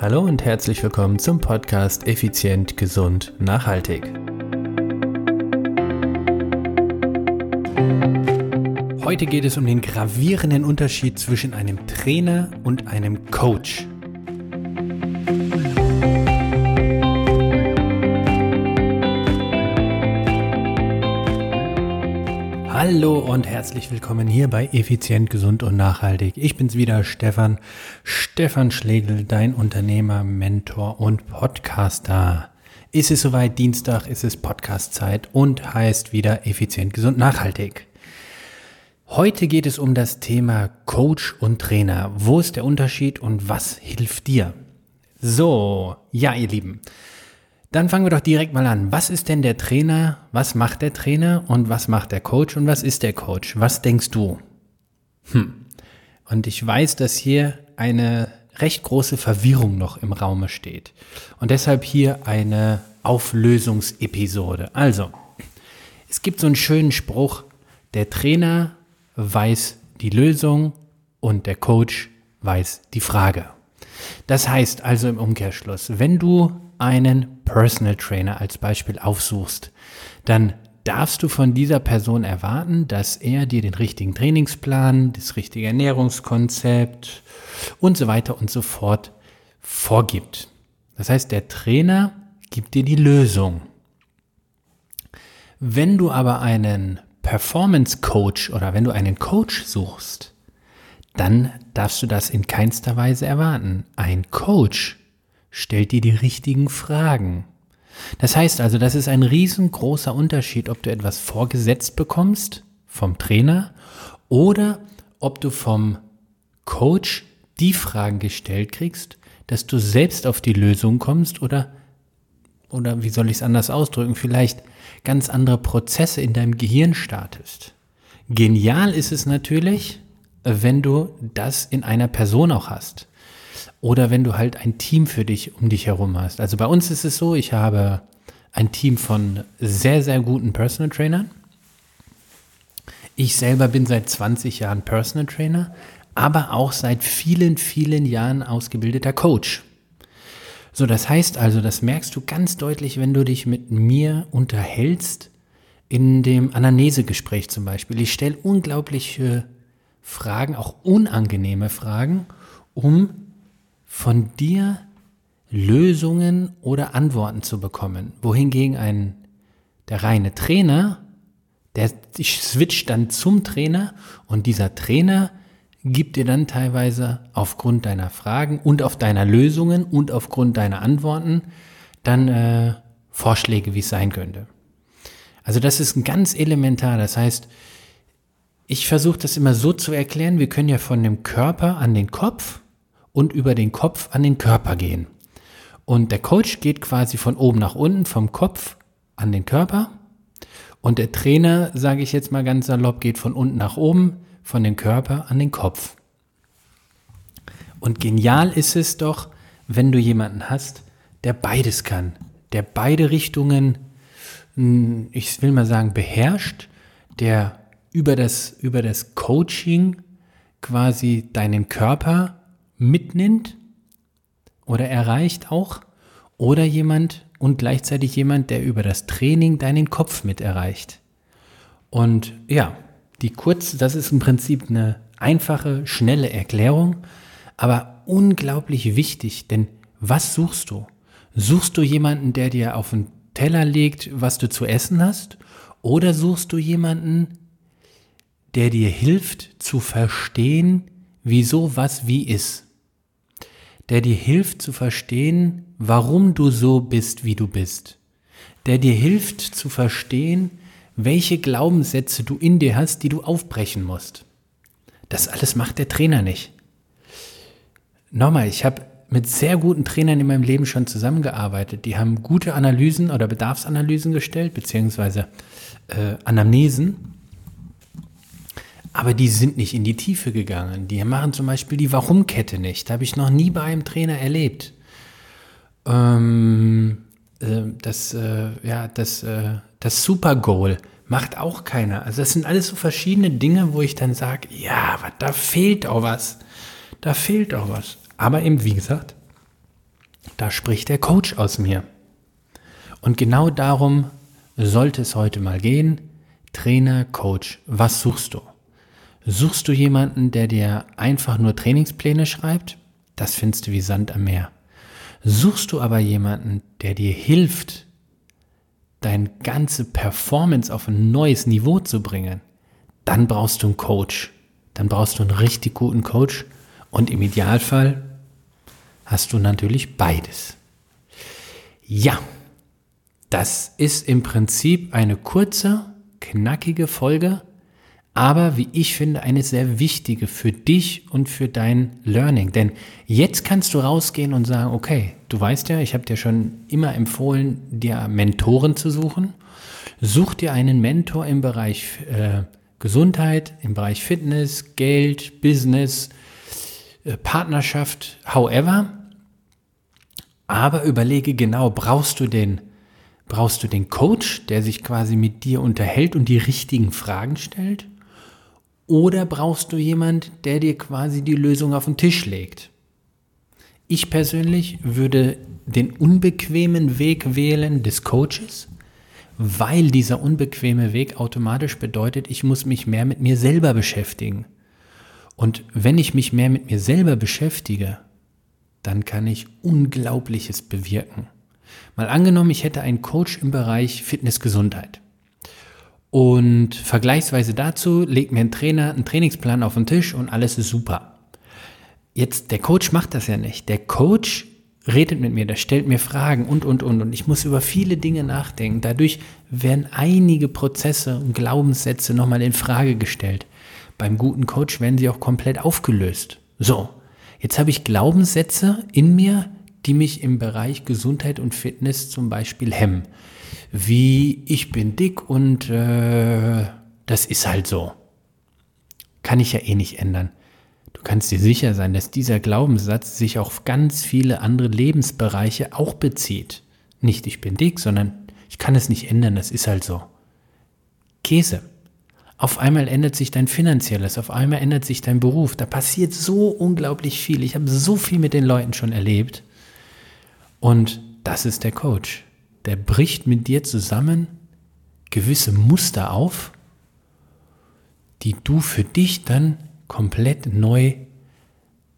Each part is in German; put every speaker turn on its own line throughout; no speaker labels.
Hallo und herzlich willkommen zum Podcast Effizient, Gesund, Nachhaltig. Heute geht es um den gravierenden Unterschied zwischen einem Trainer und einem Coach. Hallo und herzlich willkommen hier bei Effizient, Gesund und Nachhaltig. Ich bin's wieder, Stefan. Stefan Schlegel, dein Unternehmer, Mentor und Podcaster. Ist es soweit Dienstag, ist es Podcastzeit und heißt wieder Effizient, Gesund, Nachhaltig. Heute geht es um das Thema Coach und Trainer. Wo ist der Unterschied und was hilft dir? So, ja, ihr Lieben. Dann fangen wir doch direkt mal an. Was ist denn der Trainer? Was macht der Trainer? Und was macht der Coach? Und was ist der Coach? Was denkst du? Hm. Und ich weiß, dass hier eine recht große Verwirrung noch im Raume steht. Und deshalb hier eine Auflösungsepisode. Also, es gibt so einen schönen Spruch, der Trainer weiß die Lösung und der Coach weiß die Frage. Das heißt also im Umkehrschluss, wenn du einen Personal Trainer als Beispiel aufsuchst, dann darfst du von dieser Person erwarten, dass er dir den richtigen Trainingsplan, das richtige Ernährungskonzept und so weiter und so fort vorgibt. Das heißt, der Trainer gibt dir die Lösung. Wenn du aber einen Performance Coach oder wenn du einen Coach suchst, dann darfst du das in keinster Weise erwarten. Ein Coach stellt dir die richtigen Fragen. Das heißt also, das ist ein riesengroßer Unterschied, ob du etwas vorgesetzt bekommst vom Trainer oder ob du vom Coach die Fragen gestellt kriegst, dass du selbst auf die Lösung kommst oder, oder wie soll ich es anders ausdrücken, vielleicht ganz andere Prozesse in deinem Gehirn startest. Genial ist es natürlich, wenn du das in einer Person auch hast. Oder wenn du halt ein Team für dich um dich herum hast. Also bei uns ist es so, ich habe ein Team von sehr, sehr guten Personal Trainern. Ich selber bin seit 20 Jahren Personal Trainer, aber auch seit vielen, vielen Jahren ausgebildeter Coach. So, das heißt also, das merkst du ganz deutlich, wenn du dich mit mir unterhältst, in dem Anamnesegespräch zum Beispiel. Ich stelle unglaubliche Fragen, auch unangenehme Fragen, um von dir Lösungen oder Antworten zu bekommen. Wohingegen ein, der reine Trainer, der switcht dann zum Trainer und dieser Trainer gibt dir dann teilweise aufgrund deiner Fragen und auf deiner Lösungen und aufgrund deiner Antworten dann äh, Vorschläge, wie es sein könnte. Also das ist ganz elementar. Das heißt, ich versuche das immer so zu erklären, wir können ja von dem Körper an den Kopf und über den Kopf an den Körper gehen. Und der Coach geht quasi von oben nach unten, vom Kopf an den Körper. Und der Trainer, sage ich jetzt mal ganz salopp, geht von unten nach oben, von den Körper an den Kopf. Und genial ist es doch, wenn du jemanden hast, der beides kann, der beide Richtungen, hm, ich will mal sagen, beherrscht, der über das, über das Coaching quasi deinen Körper mitnimmt oder erreicht auch, oder jemand und gleichzeitig jemand, der über das Training deinen Kopf mit erreicht. Und ja, die kurz, das ist im Prinzip eine einfache, schnelle Erklärung, aber unglaublich wichtig, denn was suchst du? Suchst du jemanden, der dir auf den Teller legt, was du zu essen hast? Oder suchst du jemanden, der dir hilft zu verstehen, wieso was wie ist? Der dir hilft zu verstehen, warum du so bist, wie du bist? Der dir hilft zu verstehen, welche Glaubenssätze du in dir hast, die du aufbrechen musst. Das alles macht der Trainer nicht. Nochmal, ich habe mit sehr guten Trainern in meinem Leben schon zusammengearbeitet. Die haben gute Analysen oder Bedarfsanalysen gestellt, beziehungsweise äh, Anamnesen. Aber die sind nicht in die Tiefe gegangen. Die machen zum Beispiel die Warum-Kette nicht. Habe ich noch nie bei einem Trainer erlebt. Ähm, äh, das, äh, ja, das, äh, das Super Goal macht auch keiner. Also das sind alles so verschiedene Dinge, wo ich dann sage, ja, da fehlt auch was. Da fehlt auch was. Aber eben, wie gesagt, da spricht der Coach aus mir. Und genau darum sollte es heute mal gehen. Trainer, Coach, was suchst du? Suchst du jemanden, der dir einfach nur Trainingspläne schreibt? Das findest du wie Sand am Meer. Suchst du aber jemanden, der dir hilft, deine ganze Performance auf ein neues Niveau zu bringen, dann brauchst du einen Coach. Dann brauchst du einen richtig guten Coach und im Idealfall hast du natürlich beides. Ja, das ist im Prinzip eine kurze, knackige Folge, aber wie ich finde, eine sehr wichtige für dich und für dein Learning. Denn jetzt kannst du rausgehen und sagen, okay, du weißt ja, ich habe dir schon immer empfohlen, dir Mentoren zu suchen. Such dir einen Mentor im Bereich äh, Gesundheit, im Bereich Fitness, Geld, Business, äh, Partnerschaft, however. Aber überlege genau, brauchst du den, brauchst du den Coach, der sich quasi mit dir unterhält und die richtigen Fragen stellt? Oder brauchst du jemand, der dir quasi die Lösung auf den Tisch legt? Ich persönlich würde den unbequemen Weg wählen des Coaches, weil dieser unbequeme Weg automatisch bedeutet, ich muss mich mehr mit mir selber beschäftigen. Und wenn ich mich mehr mit mir selber beschäftige, dann kann ich Unglaubliches bewirken. Mal angenommen, ich hätte einen Coach im Bereich Fitness-Gesundheit. Und vergleichsweise dazu legt mir ein Trainer einen Trainingsplan auf den Tisch und alles ist super. Jetzt, der Coach macht das ja nicht. Der Coach redet mit mir, der stellt mir Fragen und, und, und. Und ich muss über viele Dinge nachdenken. Dadurch werden einige Prozesse und Glaubenssätze nochmal in Frage gestellt. Beim guten Coach werden sie auch komplett aufgelöst. So, jetzt habe ich Glaubenssätze in mir, die mich im Bereich Gesundheit und Fitness zum Beispiel hemmen wie ich bin dick und äh, das ist halt so. Kann ich ja eh nicht ändern. Du kannst dir sicher sein, dass dieser Glaubenssatz sich auf ganz viele andere Lebensbereiche auch bezieht. Nicht ich bin dick, sondern ich kann es nicht ändern, das ist halt so. Käse. Auf einmal ändert sich dein finanzielles, auf einmal ändert sich dein Beruf. Da passiert so unglaublich viel. Ich habe so viel mit den Leuten schon erlebt. Und das ist der Coach der bricht mit dir zusammen gewisse Muster auf, die du für dich dann komplett neu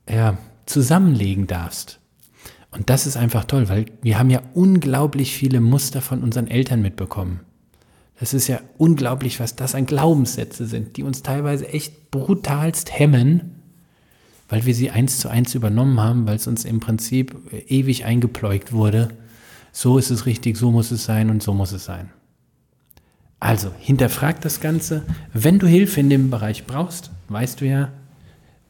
ja, zusammenlegen darfst. Und das ist einfach toll, weil wir haben ja unglaublich viele Muster von unseren Eltern mitbekommen. Das ist ja unglaublich, was das an Glaubenssätze sind, die uns teilweise echt brutalst hemmen, weil wir sie eins zu eins übernommen haben, weil es uns im Prinzip ewig eingepläugt wurde so ist es richtig, so muss es sein und so muss es sein. Also, hinterfrag das Ganze. Wenn du Hilfe in dem Bereich brauchst, weißt du ja,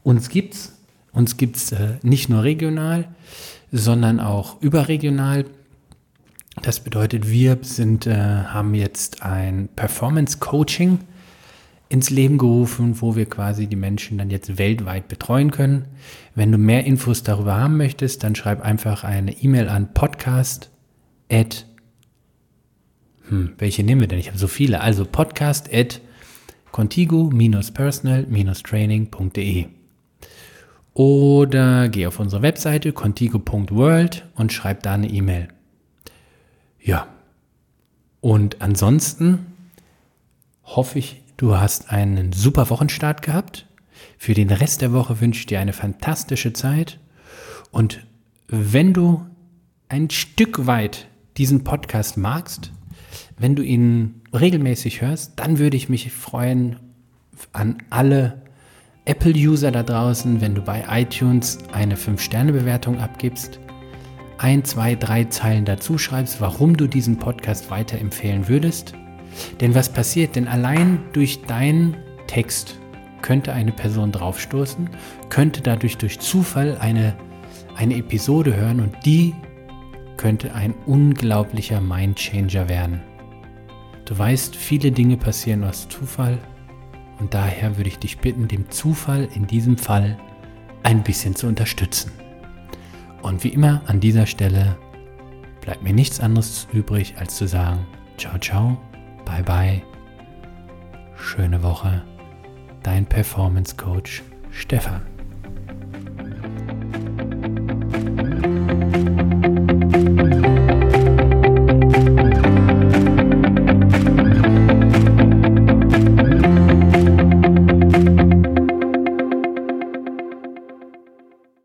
uns gibt's. Uns gibt's äh, nicht nur regional, sondern auch überregional. Das bedeutet, wir sind, äh, haben jetzt ein Performance Coaching ins Leben gerufen, wo wir quasi die Menschen dann jetzt weltweit betreuen können. Wenn du mehr Infos darüber haben möchtest, dann schreib einfach eine E-Mail an podcast at, hm, welche nehmen wir denn? Ich habe so viele. Also podcast at contigo-personal-training.de oder geh auf unsere Webseite contigo.world und schreib da eine E-Mail. Ja. Und ansonsten hoffe ich, du hast einen super Wochenstart gehabt. Für den Rest der Woche wünsche ich dir eine fantastische Zeit. Und wenn du ein Stück weit diesen Podcast magst, wenn du ihn regelmäßig hörst, dann würde ich mich freuen an alle Apple-User da draußen, wenn du bei iTunes eine 5-Sterne-Bewertung abgibst, ein, zwei, drei Zeilen dazu schreibst, warum du diesen Podcast weiterempfehlen würdest. Denn was passiert? Denn allein durch deinen Text könnte eine Person draufstoßen, könnte dadurch durch Zufall eine, eine Episode hören und die könnte ein unglaublicher Mindchanger werden. Du weißt, viele Dinge passieren aus Zufall und daher würde ich dich bitten, dem Zufall in diesem Fall ein bisschen zu unterstützen. Und wie immer an dieser Stelle bleibt mir nichts anderes übrig, als zu sagen, ciao, ciao, bye, bye, schöne Woche, dein Performance Coach Stefan.